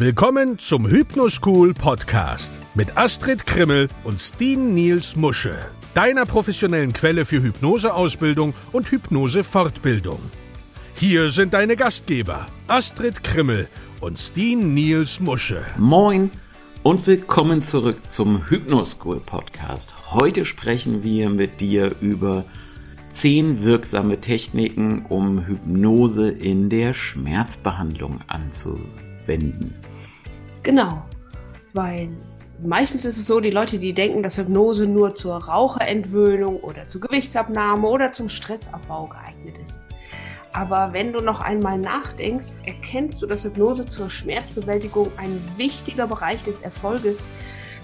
Willkommen zum Hypnoschool Podcast mit Astrid Krimmel und Steen Niels Musche, deiner professionellen Quelle für Hypnoseausbildung und Hypnosefortbildung. Hier sind deine Gastgeber Astrid Krimmel und Steen Niels Musche. Moin und willkommen zurück zum Hypnoschool Podcast. Heute sprechen wir mit dir über zehn wirksame Techniken, um Hypnose in der Schmerzbehandlung anzuwenden. Genau, weil meistens ist es so, die Leute, die denken, dass Hypnose nur zur Raucherentwöhnung oder zur Gewichtsabnahme oder zum Stressabbau geeignet ist. Aber wenn du noch einmal nachdenkst, erkennst du, dass Hypnose zur Schmerzbewältigung ein wichtiger Bereich des Erfolges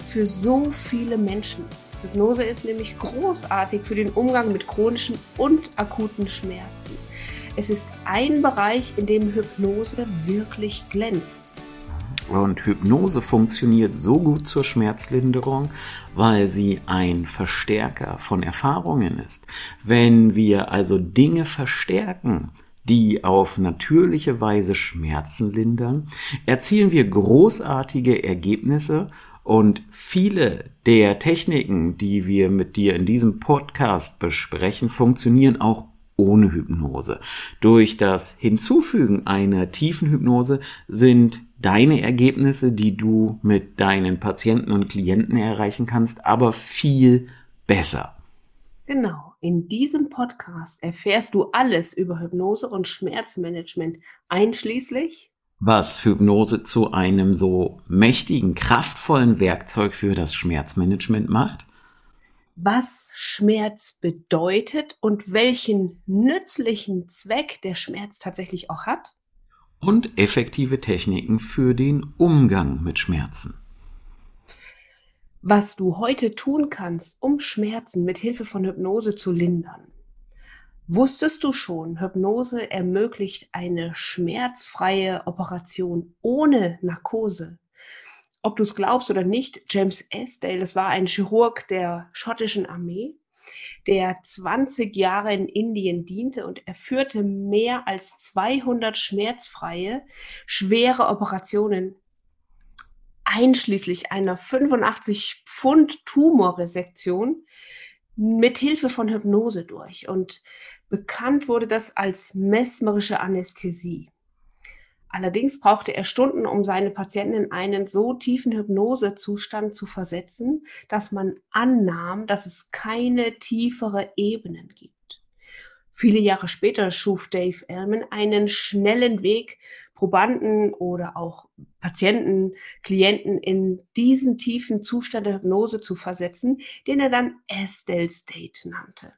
für so viele Menschen ist. Hypnose ist nämlich großartig für den Umgang mit chronischen und akuten Schmerzen. Es ist ein Bereich, in dem Hypnose wirklich glänzt. Und Hypnose funktioniert so gut zur Schmerzlinderung, weil sie ein Verstärker von Erfahrungen ist. Wenn wir also Dinge verstärken, die auf natürliche Weise Schmerzen lindern, erzielen wir großartige Ergebnisse und viele der Techniken, die wir mit dir in diesem Podcast besprechen, funktionieren auch ohne Hypnose. Durch das Hinzufügen einer tiefen Hypnose sind deine Ergebnisse, die du mit deinen Patienten und Klienten erreichen kannst, aber viel besser. Genau, in diesem Podcast erfährst du alles über Hypnose und Schmerzmanagement, einschließlich was Hypnose zu einem so mächtigen, kraftvollen Werkzeug für das Schmerzmanagement macht, was Schmerz bedeutet und welchen nützlichen Zweck der Schmerz tatsächlich auch hat. Und effektive Techniken für den Umgang mit Schmerzen. Was du heute tun kannst, um Schmerzen mit Hilfe von Hypnose zu lindern. Wusstest du schon, Hypnose ermöglicht eine schmerzfreie Operation ohne Narkose? Ob du es glaubst oder nicht, James Esdale, das war ein Chirurg der schottischen Armee, der 20 Jahre in Indien diente und er führte mehr als 200 schmerzfreie, schwere Operationen, einschließlich einer 85 Pfund Tumorresektion, mit Hilfe von Hypnose durch. Und bekannt wurde das als mesmerische Anästhesie. Allerdings brauchte er Stunden, um seine Patienten in einen so tiefen Hypnosezustand zu versetzen, dass man annahm, dass es keine tiefere Ebenen gibt. Viele Jahre später schuf Dave Ellman einen schnellen Weg, Probanden oder auch Patienten, Klienten in diesen tiefen Zustand der Hypnose zu versetzen, den er dann Estelle State nannte.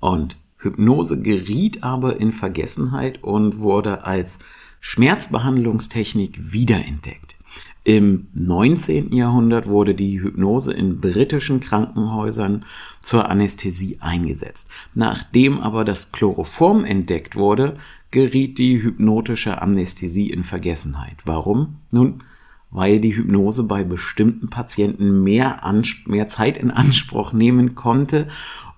Und Hypnose geriet aber in Vergessenheit und wurde als Schmerzbehandlungstechnik wiederentdeckt. Im 19. Jahrhundert wurde die Hypnose in britischen Krankenhäusern zur Anästhesie eingesetzt. Nachdem aber das Chloroform entdeckt wurde, geriet die hypnotische Anästhesie in Vergessenheit. Warum? Nun, weil die Hypnose bei bestimmten Patienten mehr, mehr Zeit in Anspruch nehmen konnte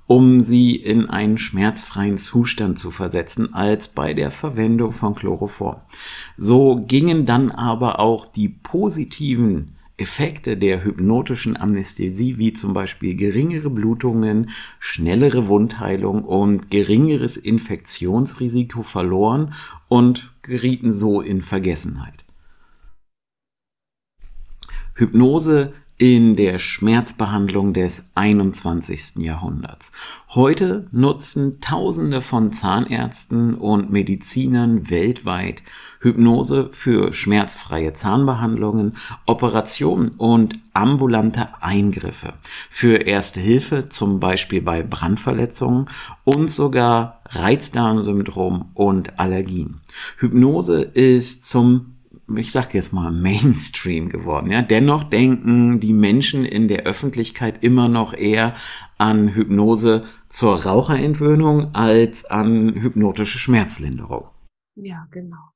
um sie in einen schmerzfreien Zustand zu versetzen, als bei der Verwendung von Chloroform. So gingen dann aber auch die positiven Effekte der hypnotischen Anästhesie, wie zum Beispiel geringere Blutungen, schnellere Wundheilung und geringeres Infektionsrisiko verloren und gerieten so in Vergessenheit. Hypnose in der Schmerzbehandlung des 21. Jahrhunderts. Heute nutzen Tausende von Zahnärzten und Medizinern weltweit Hypnose für schmerzfreie Zahnbehandlungen, Operationen und ambulante Eingriffe, für Erste Hilfe, zum Beispiel bei Brandverletzungen und sogar Reizdarmsyndrom und Allergien. Hypnose ist zum ich sag jetzt mal, Mainstream geworden. Ja? Dennoch denken die Menschen in der Öffentlichkeit immer noch eher an Hypnose zur Raucherentwöhnung als an hypnotische Schmerzlinderung. Ja, genau.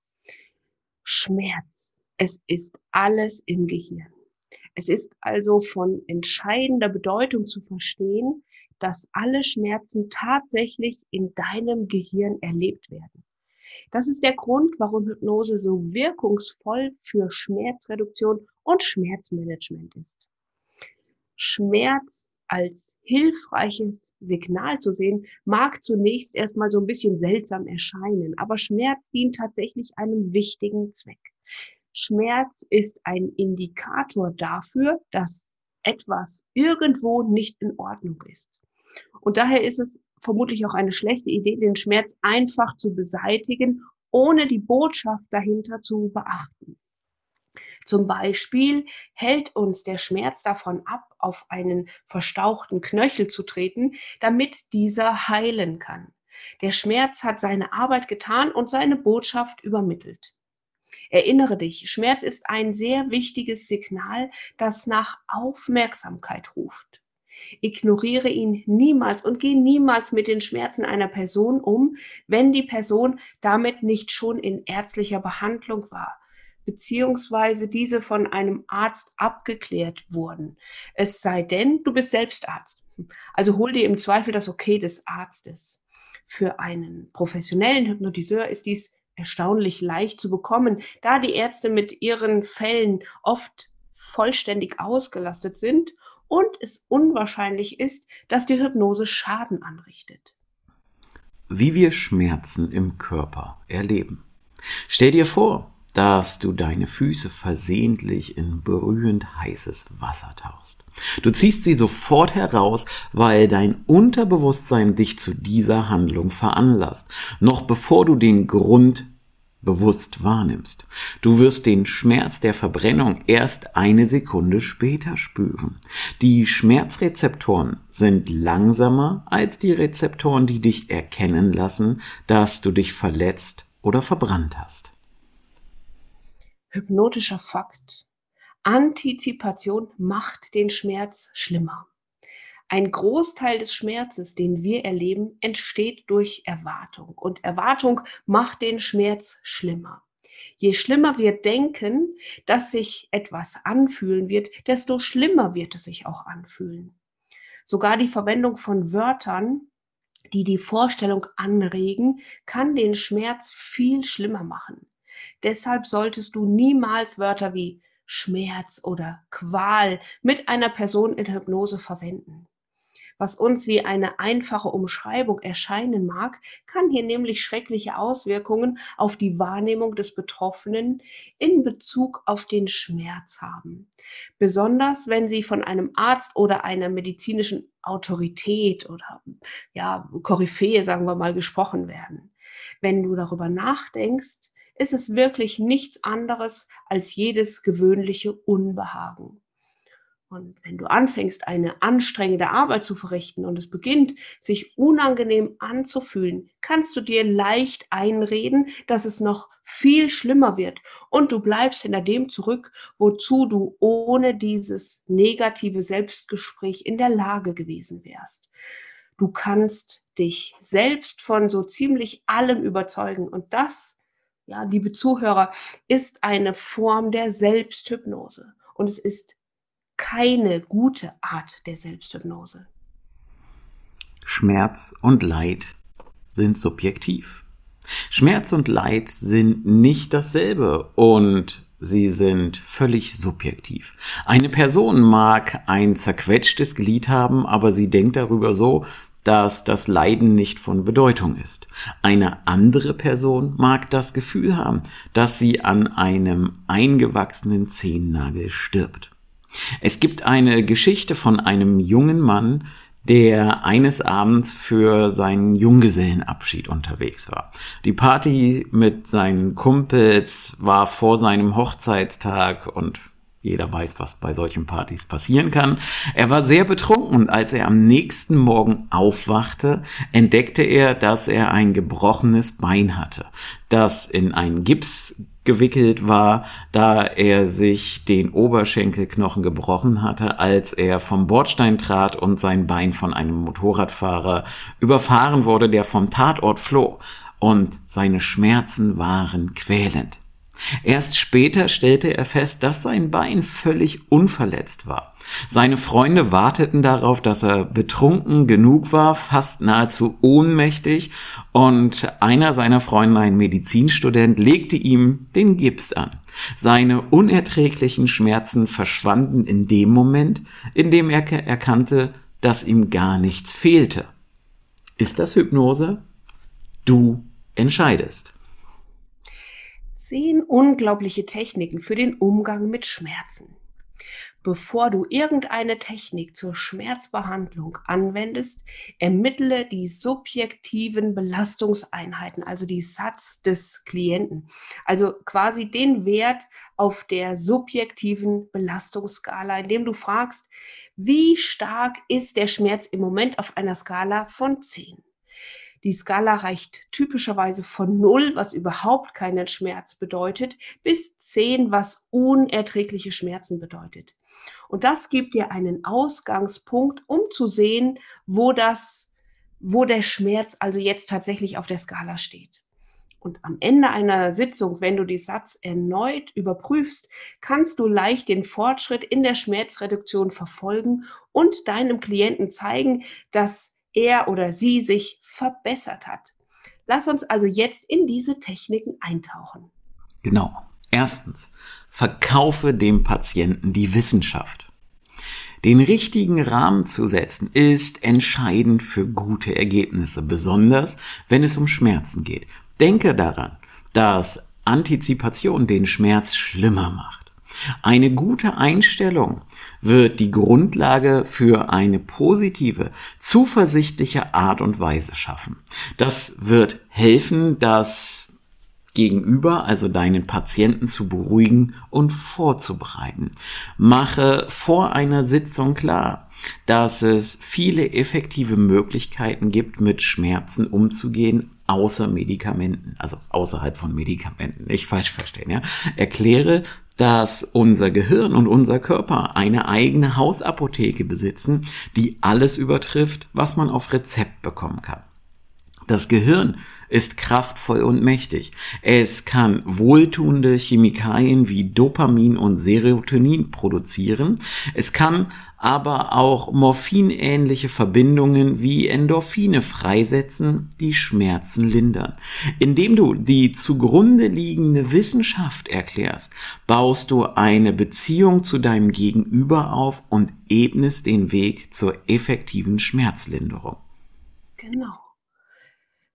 Schmerz. Es ist alles im Gehirn. Es ist also von entscheidender Bedeutung zu verstehen, dass alle Schmerzen tatsächlich in deinem Gehirn erlebt werden. Das ist der Grund, warum Hypnose so wirkungsvoll für Schmerzreduktion und Schmerzmanagement ist. Schmerz als hilfreiches Signal zu sehen, mag zunächst erstmal so ein bisschen seltsam erscheinen, aber Schmerz dient tatsächlich einem wichtigen Zweck. Schmerz ist ein Indikator dafür, dass etwas irgendwo nicht in Ordnung ist. Und daher ist es vermutlich auch eine schlechte Idee, den Schmerz einfach zu beseitigen, ohne die Botschaft dahinter zu beachten. Zum Beispiel hält uns der Schmerz davon ab, auf einen verstauchten Knöchel zu treten, damit dieser heilen kann. Der Schmerz hat seine Arbeit getan und seine Botschaft übermittelt. Erinnere dich, Schmerz ist ein sehr wichtiges Signal, das nach Aufmerksamkeit ruft. Ignoriere ihn niemals und geh niemals mit den Schmerzen einer Person um, wenn die Person damit nicht schon in ärztlicher Behandlung war, beziehungsweise diese von einem Arzt abgeklärt wurden. Es sei denn, du bist selbst Arzt. Also hol dir im Zweifel das Okay des Arztes. Für einen professionellen Hypnotiseur ist dies erstaunlich leicht zu bekommen, da die Ärzte mit ihren Fällen oft vollständig ausgelastet sind und es unwahrscheinlich ist, dass die Hypnose Schaden anrichtet. Wie wir Schmerzen im Körper erleben. Stell dir vor, dass du deine Füße versehentlich in brühend heißes Wasser tauchst. Du ziehst sie sofort heraus, weil dein Unterbewusstsein dich zu dieser Handlung veranlasst, noch bevor du den Grund bewusst wahrnimmst. Du wirst den Schmerz der Verbrennung erst eine Sekunde später spüren. Die Schmerzrezeptoren sind langsamer als die Rezeptoren, die dich erkennen lassen, dass du dich verletzt oder verbrannt hast hypnotischer Fakt. Antizipation macht den Schmerz schlimmer. Ein Großteil des Schmerzes, den wir erleben, entsteht durch Erwartung. Und Erwartung macht den Schmerz schlimmer. Je schlimmer wir denken, dass sich etwas anfühlen wird, desto schlimmer wird es sich auch anfühlen. Sogar die Verwendung von Wörtern, die die Vorstellung anregen, kann den Schmerz viel schlimmer machen. Deshalb solltest du niemals Wörter wie Schmerz oder Qual mit einer Person in Hypnose verwenden. Was uns wie eine einfache Umschreibung erscheinen mag, kann hier nämlich schreckliche Auswirkungen auf die Wahrnehmung des Betroffenen in Bezug auf den Schmerz haben. Besonders wenn sie von einem Arzt oder einer medizinischen Autorität oder ja, Koryphäe, sagen wir mal, gesprochen werden. Wenn du darüber nachdenkst, ist es wirklich nichts anderes als jedes gewöhnliche Unbehagen. Und wenn du anfängst, eine anstrengende Arbeit zu verrichten und es beginnt, sich unangenehm anzufühlen, kannst du dir leicht einreden, dass es noch viel schlimmer wird und du bleibst hinter dem zurück, wozu du ohne dieses negative Selbstgespräch in der Lage gewesen wärst. Du kannst dich selbst von so ziemlich allem überzeugen und das ja, liebe Zuhörer, ist eine Form der Selbsthypnose. Und es ist keine gute Art der Selbsthypnose. Schmerz und Leid sind subjektiv. Schmerz und Leid sind nicht dasselbe und sie sind völlig subjektiv. Eine Person mag ein zerquetschtes Glied haben, aber sie denkt darüber so, dass das Leiden nicht von Bedeutung ist. Eine andere Person mag das Gefühl haben, dass sie an einem eingewachsenen Zehennagel stirbt. Es gibt eine Geschichte von einem jungen Mann, der eines Abends für seinen Junggesellenabschied unterwegs war. Die Party mit seinen Kumpels war vor seinem Hochzeitstag und jeder weiß, was bei solchen Partys passieren kann. Er war sehr betrunken und als er am nächsten Morgen aufwachte, entdeckte er, dass er ein gebrochenes Bein hatte, das in einen Gips gewickelt war, da er sich den Oberschenkelknochen gebrochen hatte, als er vom Bordstein trat und sein Bein von einem Motorradfahrer überfahren wurde, der vom Tatort floh. Und seine Schmerzen waren quälend. Erst später stellte er fest, dass sein Bein völlig unverletzt war. Seine Freunde warteten darauf, dass er betrunken genug war, fast nahezu ohnmächtig, und einer seiner Freunde, ein Medizinstudent, legte ihm den Gips an. Seine unerträglichen Schmerzen verschwanden in dem Moment, in dem er erkannte, dass ihm gar nichts fehlte. Ist das Hypnose? Du entscheidest zehn unglaubliche Techniken für den Umgang mit Schmerzen. Bevor du irgendeine Technik zur Schmerzbehandlung anwendest, ermittle die subjektiven Belastungseinheiten, also die Satz des Klienten, also quasi den Wert auf der subjektiven Belastungsskala, indem du fragst, wie stark ist der Schmerz im Moment auf einer Skala von 10? Die Skala reicht typischerweise von 0, was überhaupt keinen Schmerz bedeutet, bis 10, was unerträgliche Schmerzen bedeutet. Und das gibt dir einen Ausgangspunkt, um zu sehen, wo das, wo der Schmerz also jetzt tatsächlich auf der Skala steht. Und am Ende einer Sitzung, wenn du die Satz erneut überprüfst, kannst du leicht den Fortschritt in der Schmerzreduktion verfolgen und deinem Klienten zeigen, dass er oder sie sich verbessert hat. Lass uns also jetzt in diese Techniken eintauchen. Genau. Erstens, verkaufe dem Patienten die Wissenschaft. Den richtigen Rahmen zu setzen ist entscheidend für gute Ergebnisse, besonders wenn es um Schmerzen geht. Denke daran, dass Antizipation den Schmerz schlimmer macht. Eine gute Einstellung wird die Grundlage für eine positive, zuversichtliche Art und Weise schaffen. Das wird helfen, das Gegenüber, also deinen Patienten zu beruhigen und vorzubereiten. Mache vor einer Sitzung klar, dass es viele effektive Möglichkeiten gibt, mit Schmerzen umzugehen, außer Medikamenten, also außerhalb von Medikamenten, nicht falsch verstehen, ja. Erkläre dass unser Gehirn und unser Körper eine eigene Hausapotheke besitzen, die alles übertrifft, was man auf Rezept bekommen kann. Das Gehirn ist kraftvoll und mächtig. Es kann wohltuende Chemikalien wie Dopamin und Serotonin produzieren. Es kann aber auch morphinähnliche Verbindungen wie Endorphine freisetzen, die Schmerzen lindern. Indem du die zugrunde liegende Wissenschaft erklärst, baust du eine Beziehung zu deinem Gegenüber auf und ebnest den Weg zur effektiven Schmerzlinderung. Genau.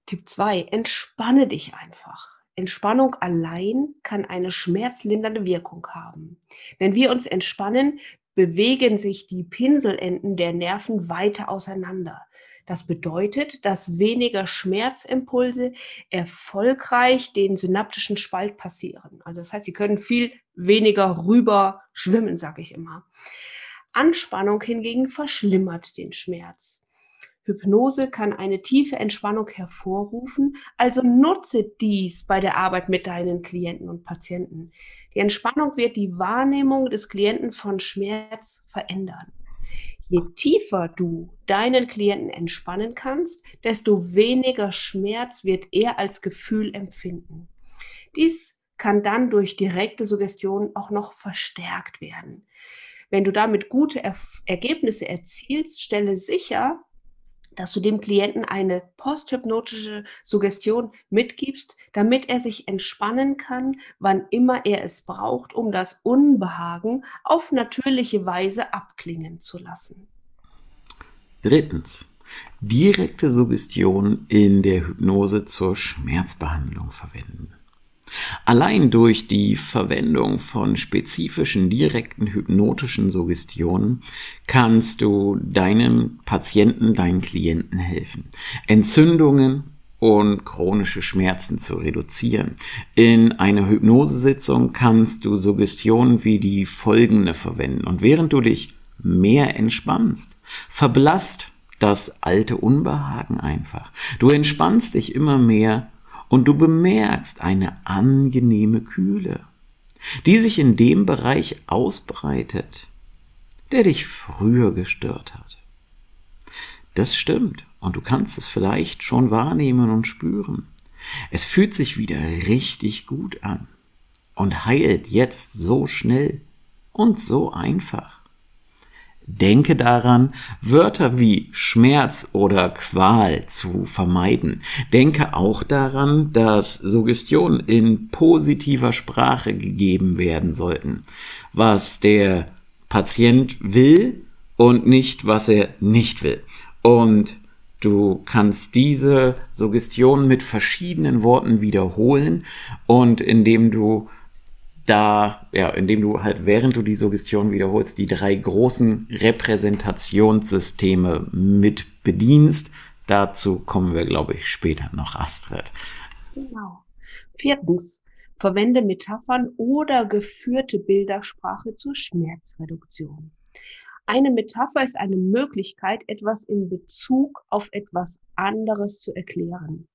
Tipp 2, entspanne dich einfach. Entspannung allein kann eine schmerzlindernde Wirkung haben. Wenn wir uns entspannen, bewegen sich die Pinselenden der Nerven weiter auseinander. Das bedeutet, dass weniger Schmerzimpulse erfolgreich den synaptischen Spalt passieren. Also das heißt, sie können viel weniger rüber schwimmen, sage ich immer. Anspannung hingegen verschlimmert den Schmerz. Hypnose kann eine tiefe Entspannung hervorrufen, also nutze dies bei der Arbeit mit deinen Klienten und Patienten. Die Entspannung wird die Wahrnehmung des Klienten von Schmerz verändern. Je tiefer du deinen Klienten entspannen kannst, desto weniger Schmerz wird er als Gefühl empfinden. Dies kann dann durch direkte Suggestion auch noch verstärkt werden. Wenn du damit gute er Ergebnisse erzielst, stelle sicher, dass du dem Klienten eine posthypnotische Suggestion mitgibst, damit er sich entspannen kann, wann immer er es braucht, um das Unbehagen auf natürliche Weise abklingen zu lassen. Drittens. Direkte Suggestion in der Hypnose zur Schmerzbehandlung verwenden. Allein durch die Verwendung von spezifischen direkten hypnotischen Suggestionen kannst du deinem Patienten, deinen Klienten helfen, Entzündungen und chronische Schmerzen zu reduzieren. In einer Hypnosesitzung kannst du Suggestionen wie die folgende verwenden und während du dich mehr entspannst, verblasst das alte Unbehagen einfach. Du entspannst dich immer mehr und du bemerkst eine angenehme Kühle, die sich in dem Bereich ausbreitet, der dich früher gestört hat. Das stimmt und du kannst es vielleicht schon wahrnehmen und spüren. Es fühlt sich wieder richtig gut an. und heilt jetzt so schnell und so einfach. Denke daran, Wörter wie Schmerz oder Qual zu vermeiden. Denke auch daran, dass Suggestionen in positiver Sprache gegeben werden sollten, was der Patient will und nicht, was er nicht will. Und du kannst diese Suggestion mit verschiedenen Worten wiederholen und indem du da, ja, indem du halt, während du die Suggestion wiederholst, die drei großen Repräsentationssysteme mit bedienst. Dazu kommen wir, glaube ich, später noch, Astrid. Genau. Viertens, verwende Metaphern oder geführte Bildersprache zur Schmerzreduktion. Eine Metapher ist eine Möglichkeit, etwas in Bezug auf etwas anderes zu erklären.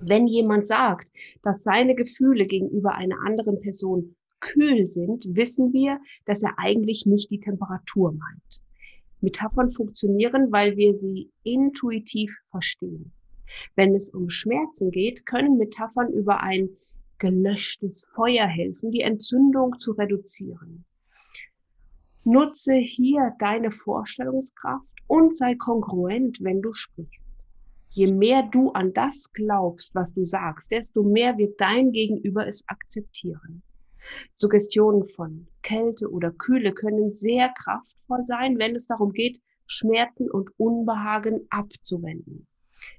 Wenn jemand sagt, dass seine Gefühle gegenüber einer anderen Person kühl sind, wissen wir, dass er eigentlich nicht die Temperatur meint. Metaphern funktionieren, weil wir sie intuitiv verstehen. Wenn es um Schmerzen geht, können Metaphern über ein gelöschtes Feuer helfen, die Entzündung zu reduzieren. Nutze hier deine Vorstellungskraft und sei kongruent, wenn du sprichst. Je mehr du an das glaubst, was du sagst, desto mehr wird dein Gegenüber es akzeptieren. Suggestionen von Kälte oder Kühle können sehr kraftvoll sein, wenn es darum geht, Schmerzen und Unbehagen abzuwenden.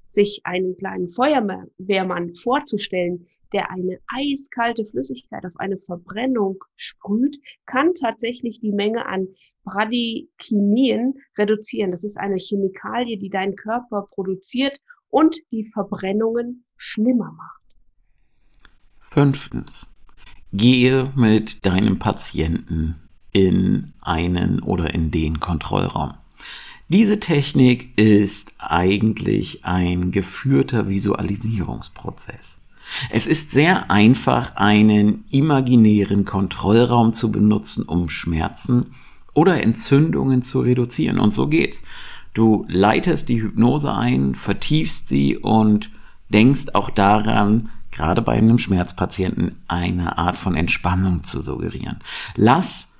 Sich einen kleinen Feuerwehrmann vorzustellen, der eine eiskalte Flüssigkeit auf eine Verbrennung sprüht, kann tatsächlich die Menge an Bradykinien reduzieren. Das ist eine Chemikalie, die dein Körper produziert und die Verbrennungen schlimmer macht. Fünftens. Gehe mit deinem Patienten in einen oder in den Kontrollraum. Diese Technik ist eigentlich ein geführter Visualisierungsprozess. Es ist sehr einfach, einen imaginären Kontrollraum zu benutzen, um Schmerzen oder Entzündungen zu reduzieren. Und so geht's. Du leitest die Hypnose ein, vertiefst sie und denkst auch daran, gerade bei einem Schmerzpatienten eine Art von Entspannung zu suggerieren. Lass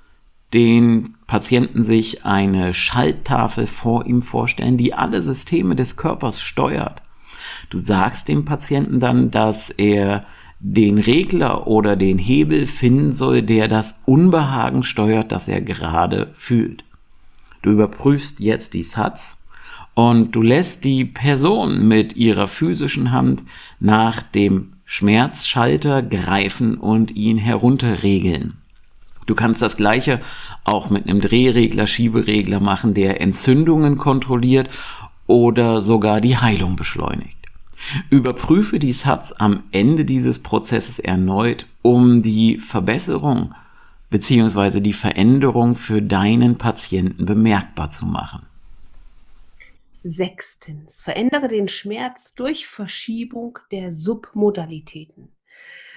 den Patienten sich eine Schalttafel vor ihm vorstellen, die alle Systeme des Körpers steuert. Du sagst dem Patienten dann, dass er den Regler oder den Hebel finden soll, der das Unbehagen steuert, das er gerade fühlt. Du überprüfst jetzt die Satz und du lässt die Person mit ihrer physischen Hand nach dem Schmerzschalter greifen und ihn herunterregeln. Du kannst das gleiche auch mit einem Drehregler, Schieberegler machen, der Entzündungen kontrolliert oder sogar die Heilung beschleunigt. Überprüfe die Satz am Ende dieses Prozesses erneut, um die Verbesserung bzw. die Veränderung für deinen Patienten bemerkbar zu machen. Sechstens, verändere den Schmerz durch Verschiebung der Submodalitäten.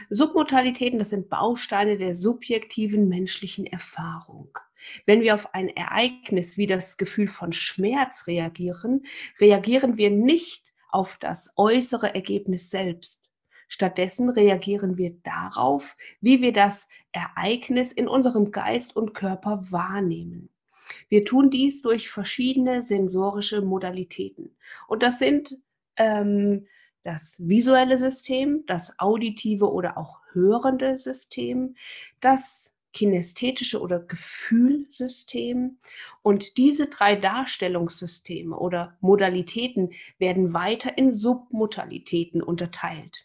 Submodalitäten, das sind Bausteine der subjektiven menschlichen Erfahrung. Wenn wir auf ein Ereignis wie das Gefühl von Schmerz reagieren, reagieren wir nicht auf das äußere Ergebnis selbst. Stattdessen reagieren wir darauf, wie wir das Ereignis in unserem Geist und Körper wahrnehmen. Wir tun dies durch verschiedene sensorische Modalitäten. Und das sind ähm, das visuelle System, das auditive oder auch hörende System, das kinästhetische oder Gefühlsystem. Und diese drei Darstellungssysteme oder Modalitäten werden weiter in Submodalitäten unterteilt.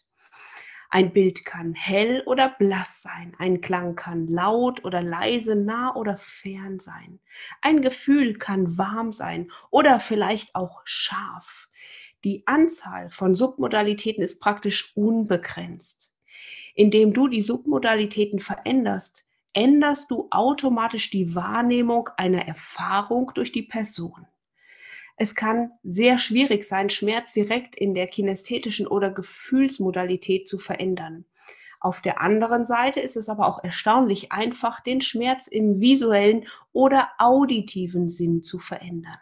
Ein Bild kann hell oder blass sein. Ein Klang kann laut oder leise, nah oder fern sein. Ein Gefühl kann warm sein oder vielleicht auch scharf. Die Anzahl von Submodalitäten ist praktisch unbegrenzt. Indem du die Submodalitäten veränderst, änderst du automatisch die Wahrnehmung einer Erfahrung durch die Person. Es kann sehr schwierig sein, Schmerz direkt in der kinästhetischen oder Gefühlsmodalität zu verändern. Auf der anderen Seite ist es aber auch erstaunlich einfach, den Schmerz im visuellen oder auditiven Sinn zu verändern.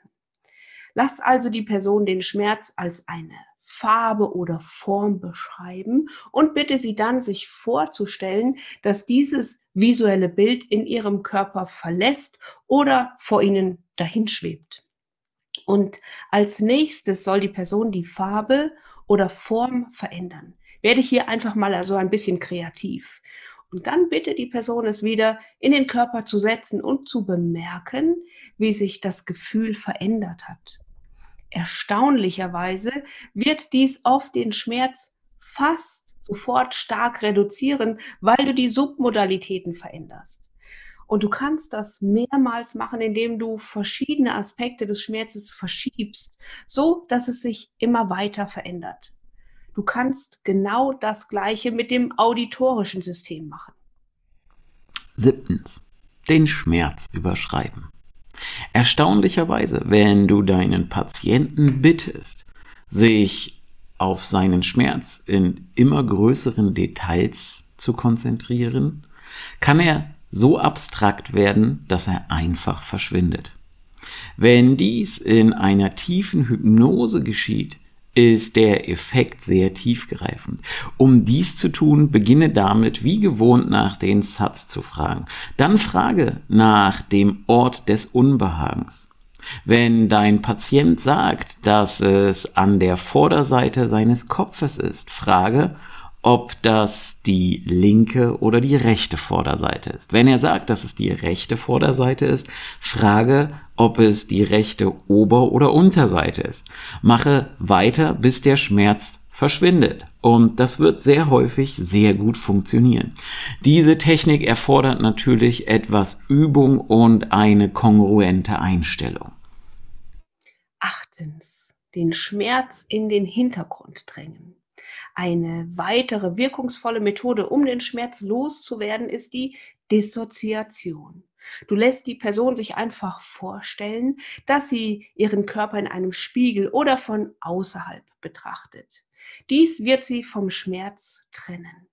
Lass also die Person den Schmerz als eine Farbe oder Form beschreiben und bitte Sie dann, sich vorzustellen, dass dieses visuelle Bild in Ihrem Körper verlässt oder vor Ihnen dahinschwebt. Und als nächstes soll die Person die Farbe oder Form verändern. Werde ich hier einfach mal also ein bisschen kreativ. Und dann bitte die Person es wieder in den Körper zu setzen und zu bemerken, wie sich das Gefühl verändert hat. Erstaunlicherweise wird dies oft den Schmerz fast sofort stark reduzieren, weil du die Submodalitäten veränderst. Und du kannst das mehrmals machen, indem du verschiedene Aspekte des Schmerzes verschiebst, so dass es sich immer weiter verändert. Du kannst genau das Gleiche mit dem auditorischen System machen. Siebtens. Den Schmerz überschreiben. Erstaunlicherweise, wenn du deinen Patienten bittest, sich auf seinen Schmerz in immer größeren Details zu konzentrieren, kann er so abstrakt werden, dass er einfach verschwindet. Wenn dies in einer tiefen Hypnose geschieht, ist der Effekt sehr tiefgreifend. Um dies zu tun, beginne damit wie gewohnt nach den Satz zu fragen. Dann frage nach dem Ort des Unbehagens. Wenn dein Patient sagt, dass es an der Vorderseite seines Kopfes ist, frage, ob das die linke oder die rechte Vorderseite ist. Wenn er sagt, dass es die rechte Vorderseite ist, frage, ob es die rechte Ober- oder Unterseite ist. Mache weiter, bis der Schmerz verschwindet. Und das wird sehr häufig sehr gut funktionieren. Diese Technik erfordert natürlich etwas Übung und eine kongruente Einstellung. Achtens, den Schmerz in den Hintergrund drängen. Eine weitere wirkungsvolle Methode, um den Schmerz loszuwerden, ist die Dissoziation. Du lässt die Person sich einfach vorstellen, dass sie ihren Körper in einem Spiegel oder von außerhalb betrachtet. Dies wird sie vom Schmerz trennen.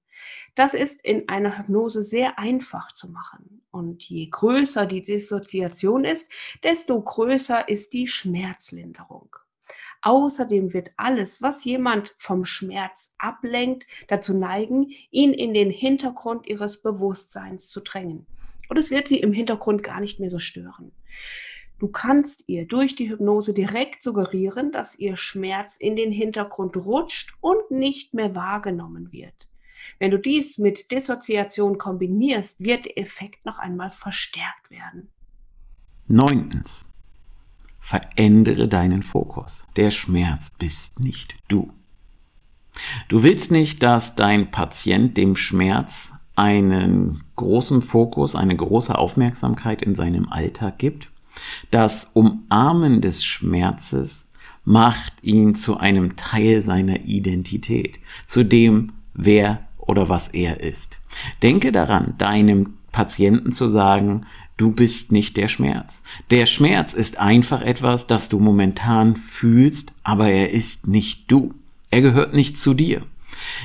Das ist in einer Hypnose sehr einfach zu machen. Und je größer die Dissoziation ist, desto größer ist die Schmerzlinderung. Außerdem wird alles, was jemand vom Schmerz ablenkt, dazu neigen, ihn in den Hintergrund ihres Bewusstseins zu drängen. Und es wird sie im Hintergrund gar nicht mehr so stören. Du kannst ihr durch die Hypnose direkt suggerieren, dass ihr Schmerz in den Hintergrund rutscht und nicht mehr wahrgenommen wird. Wenn du dies mit Dissoziation kombinierst, wird der Effekt noch einmal verstärkt werden. Neuntens. Verändere deinen Fokus. Der Schmerz bist nicht du. Du willst nicht, dass dein Patient dem Schmerz einen großen Fokus, eine große Aufmerksamkeit in seinem Alltag gibt. Das Umarmen des Schmerzes macht ihn zu einem Teil seiner Identität, zu dem, wer oder was er ist. Denke daran, deinem Patienten zu sagen, Du bist nicht der Schmerz. Der Schmerz ist einfach etwas, das du momentan fühlst, aber er ist nicht du. Er gehört nicht zu dir.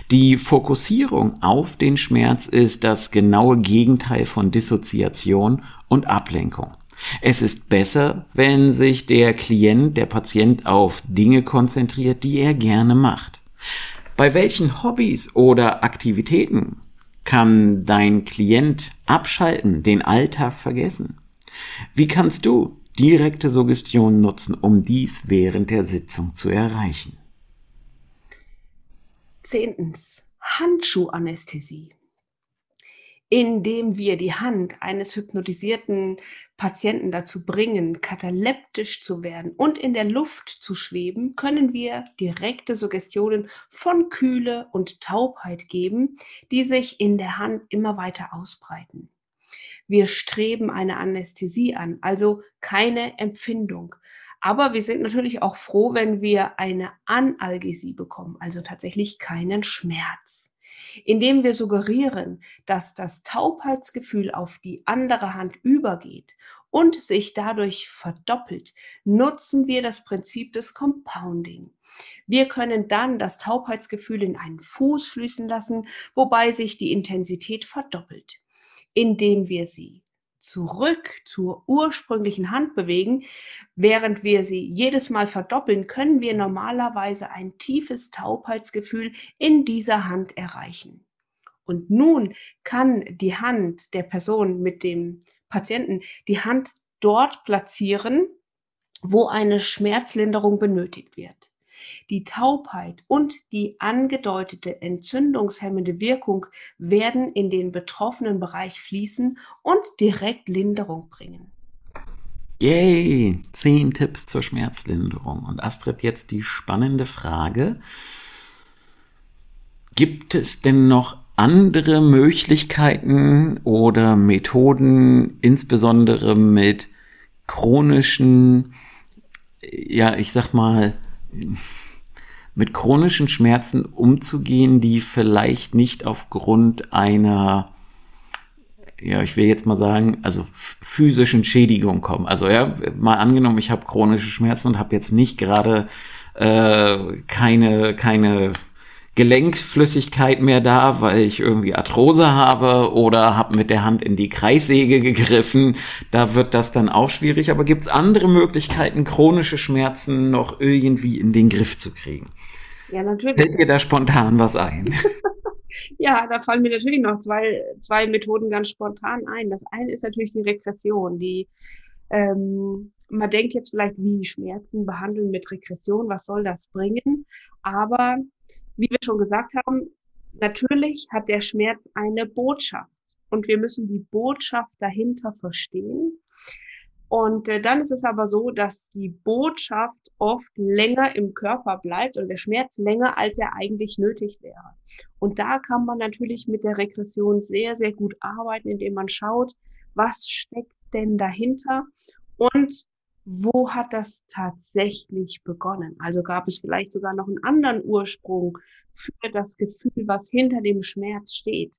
Die Fokussierung auf den Schmerz ist das genaue Gegenteil von Dissoziation und Ablenkung. Es ist besser, wenn sich der Klient, der Patient auf Dinge konzentriert, die er gerne macht. Bei welchen Hobbys oder Aktivitäten kann dein Klient abschalten, den Alltag vergessen? Wie kannst du direkte Suggestion nutzen, um dies während der Sitzung zu erreichen? Zehntens. Handschuhanästhesie indem wir die Hand eines hypnotisierten Patienten dazu bringen, kataleptisch zu werden und in der Luft zu schweben, können wir direkte Suggestionen von Kühle und Taubheit geben, die sich in der Hand immer weiter ausbreiten. Wir streben eine Anästhesie an, also keine Empfindung. Aber wir sind natürlich auch froh, wenn wir eine Analgesie bekommen, also tatsächlich keinen Schmerz indem wir suggerieren, dass das Taubheitsgefühl auf die andere Hand übergeht und sich dadurch verdoppelt, nutzen wir das Prinzip des Compounding. Wir können dann das Taubheitsgefühl in einen Fuß fließen lassen, wobei sich die Intensität verdoppelt. Indem wir sie zurück zur ursprünglichen Hand bewegen, während wir sie jedes Mal verdoppeln, können wir normalerweise ein tiefes Taubheitsgefühl in dieser Hand erreichen. Und nun kann die Hand der Person mit dem Patienten die Hand dort platzieren, wo eine Schmerzlinderung benötigt wird. Die Taubheit und die angedeutete entzündungshemmende Wirkung werden in den betroffenen Bereich fließen und direkt Linderung bringen. Yay! Zehn Tipps zur Schmerzlinderung. Und Astrid, jetzt die spannende Frage. Gibt es denn noch andere Möglichkeiten oder Methoden, insbesondere mit chronischen, ja, ich sag mal, mit chronischen Schmerzen umzugehen, die vielleicht nicht aufgrund einer, ja, ich will jetzt mal sagen, also physischen Schädigung kommen. Also ja, mal angenommen, ich habe chronische Schmerzen und habe jetzt nicht gerade äh, keine, keine Gelenkflüssigkeit mehr da, weil ich irgendwie Arthrose habe oder habe mit der Hand in die Kreissäge gegriffen. Da wird das dann auch schwierig. Aber gibt es andere Möglichkeiten, chronische Schmerzen noch irgendwie in den Griff zu kriegen? Ja, natürlich. Fällt dir da spontan was ein? ja, da fallen mir natürlich noch zwei, zwei Methoden ganz spontan ein. Das eine ist natürlich die Regression, die ähm, man denkt jetzt vielleicht, wie Schmerzen behandeln mit Regression, was soll das bringen? Aber wie wir schon gesagt haben, natürlich hat der Schmerz eine Botschaft und wir müssen die Botschaft dahinter verstehen. Und äh, dann ist es aber so, dass die Botschaft oft länger im Körper bleibt und der Schmerz länger, als er eigentlich nötig wäre. Und da kann man natürlich mit der Regression sehr, sehr gut arbeiten, indem man schaut, was steckt denn dahinter und wo hat das tatsächlich begonnen? Also gab es vielleicht sogar noch einen anderen Ursprung für das Gefühl, was hinter dem Schmerz steht.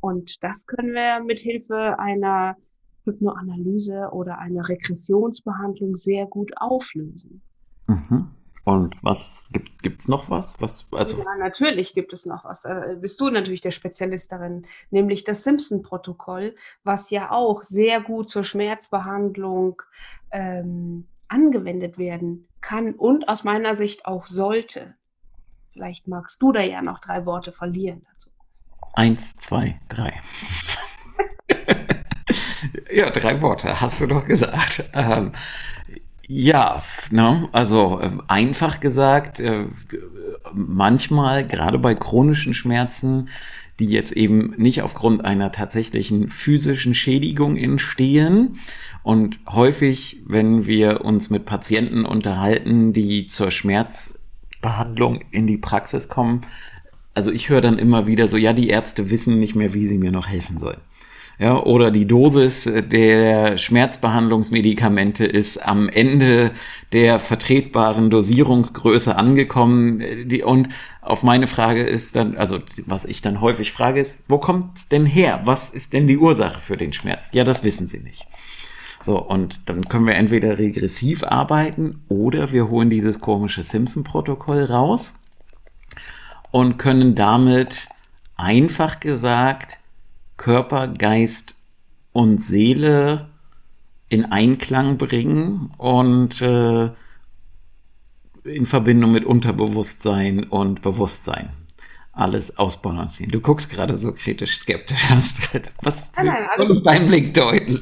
Und das können wir mit Hilfe einer Hypnoanalyse oder einer Regressionsbehandlung sehr gut auflösen. Mhm. Und was gibt es noch was? was also ja, natürlich gibt es noch was. Äh, bist du natürlich der Spezialist darin, nämlich das Simpson-Protokoll, was ja auch sehr gut zur Schmerzbehandlung ähm, angewendet werden kann und aus meiner Sicht auch sollte. Vielleicht magst du da ja noch drei Worte verlieren dazu. Eins, zwei, drei. ja, drei Worte, hast du doch gesagt. Ähm, ja, ne, also äh, einfach gesagt, äh, manchmal, gerade bei chronischen Schmerzen, die jetzt eben nicht aufgrund einer tatsächlichen physischen Schädigung entstehen. Und häufig, wenn wir uns mit Patienten unterhalten, die zur Schmerzbehandlung in die Praxis kommen, also ich höre dann immer wieder so, ja, die Ärzte wissen nicht mehr, wie sie mir noch helfen sollen ja, oder die Dosis der Schmerzbehandlungsmedikamente ist am Ende der vertretbaren Dosierungsgröße angekommen. Die, und auf meine Frage ist dann, also was ich dann häufig frage, ist, wo kommt's denn her? Was ist denn die Ursache für den Schmerz? Ja, das wissen Sie nicht. So, und dann können wir entweder regressiv arbeiten oder wir holen dieses komische Simpson-Protokoll raus und können damit einfach gesagt Körper, Geist und Seele in Einklang bringen und äh, in Verbindung mit Unterbewusstsein und Bewusstsein alles ausbalancieren. Du guckst gerade so kritisch skeptisch, Astrid. Was nein, nein, alles dein Blick deuten?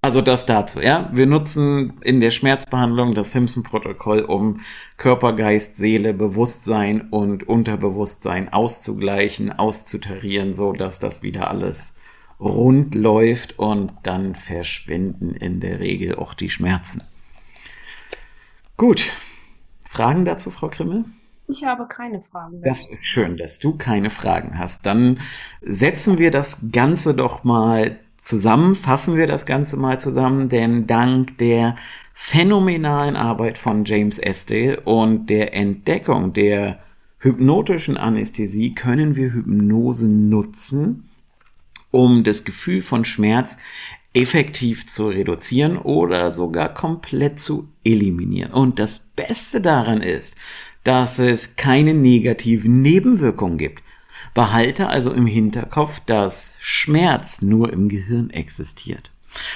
Also das dazu, ja. Wir nutzen in der Schmerzbehandlung das Simpson-Protokoll, um Körper, Geist, Seele, Bewusstsein und Unterbewusstsein auszugleichen, auszutarieren, so dass das wieder alles rund läuft und dann verschwinden in der Regel auch die Schmerzen. Gut. Fragen dazu, Frau Krimmel? Ich habe keine Fragen. Das ist schön, dass du keine Fragen hast. Dann setzen wir das Ganze doch mal zusammen, fassen wir das Ganze mal zusammen, denn dank der phänomenalen Arbeit von James Estee und der Entdeckung der hypnotischen Anästhesie können wir Hypnose nutzen, um das Gefühl von Schmerz effektiv zu reduzieren oder sogar komplett zu eliminieren. Und das Beste daran ist, dass es keine negativen Nebenwirkungen gibt. Behalte also im Hinterkopf, dass Schmerz nur im Gehirn existiert.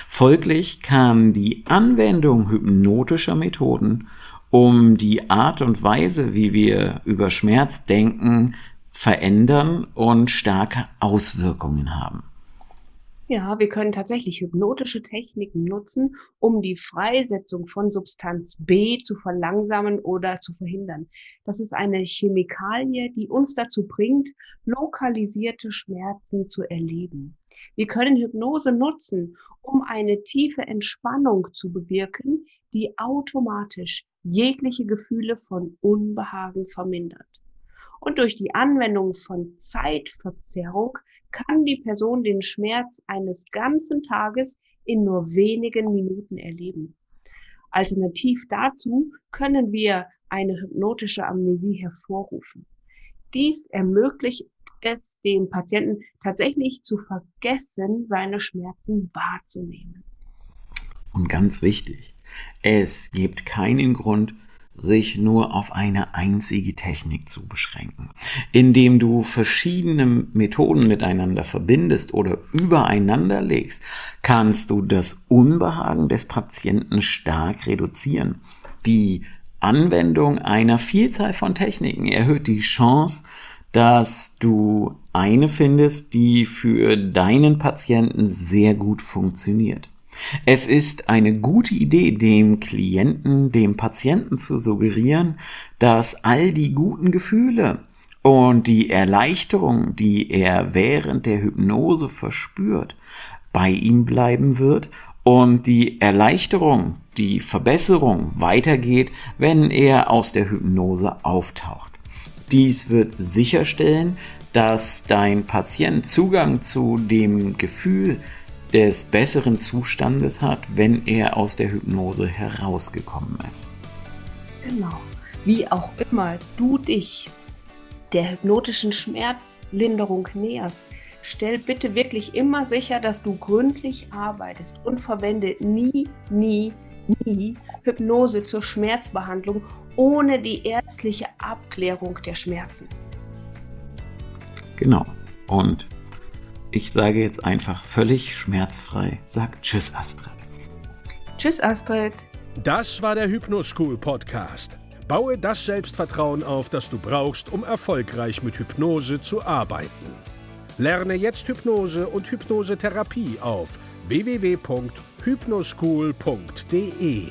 Folglich kann die Anwendung hypnotischer Methoden, um die Art und Weise, wie wir über Schmerz denken, verändern und starke Auswirkungen haben. Ja, wir können tatsächlich hypnotische Techniken nutzen, um die Freisetzung von Substanz B zu verlangsamen oder zu verhindern. Das ist eine Chemikalie, die uns dazu bringt, lokalisierte Schmerzen zu erleben. Wir können Hypnose nutzen, um eine tiefe Entspannung zu bewirken, die automatisch jegliche Gefühle von Unbehagen vermindert. Und durch die Anwendung von Zeitverzerrung kann die Person den Schmerz eines ganzen Tages in nur wenigen Minuten erleben. Alternativ dazu können wir eine hypnotische Amnesie hervorrufen. Dies ermöglicht es dem Patienten tatsächlich zu vergessen, seine Schmerzen wahrzunehmen. Und ganz wichtig, es gibt keinen Grund, sich nur auf eine einzige Technik zu beschränken. Indem du verschiedene Methoden miteinander verbindest oder übereinander legst, kannst du das Unbehagen des Patienten stark reduzieren. Die Anwendung einer Vielzahl von Techniken erhöht die Chance, dass du eine findest, die für deinen Patienten sehr gut funktioniert. Es ist eine gute Idee, dem Klienten, dem Patienten zu suggerieren, dass all die guten Gefühle und die Erleichterung, die er während der Hypnose verspürt, bei ihm bleiben wird und die Erleichterung, die Verbesserung weitergeht, wenn er aus der Hypnose auftaucht. Dies wird sicherstellen, dass dein Patient Zugang zu dem Gefühl des besseren Zustandes hat, wenn er aus der Hypnose herausgekommen ist. Genau. Wie auch immer du dich der hypnotischen Schmerzlinderung näherst, stell bitte wirklich immer sicher, dass du gründlich arbeitest und verwende nie, nie, nie Hypnose zur Schmerzbehandlung ohne die ärztliche Abklärung der Schmerzen. Genau. Und ich sage jetzt einfach völlig schmerzfrei. Sag Tschüss, Astrid. Tschüss, Astrid. Das war der Hypnoschool Podcast. Baue das Selbstvertrauen auf, das du brauchst, um erfolgreich mit Hypnose zu arbeiten. Lerne jetzt Hypnose und Hypnosetherapie auf www.hypnoschool.de.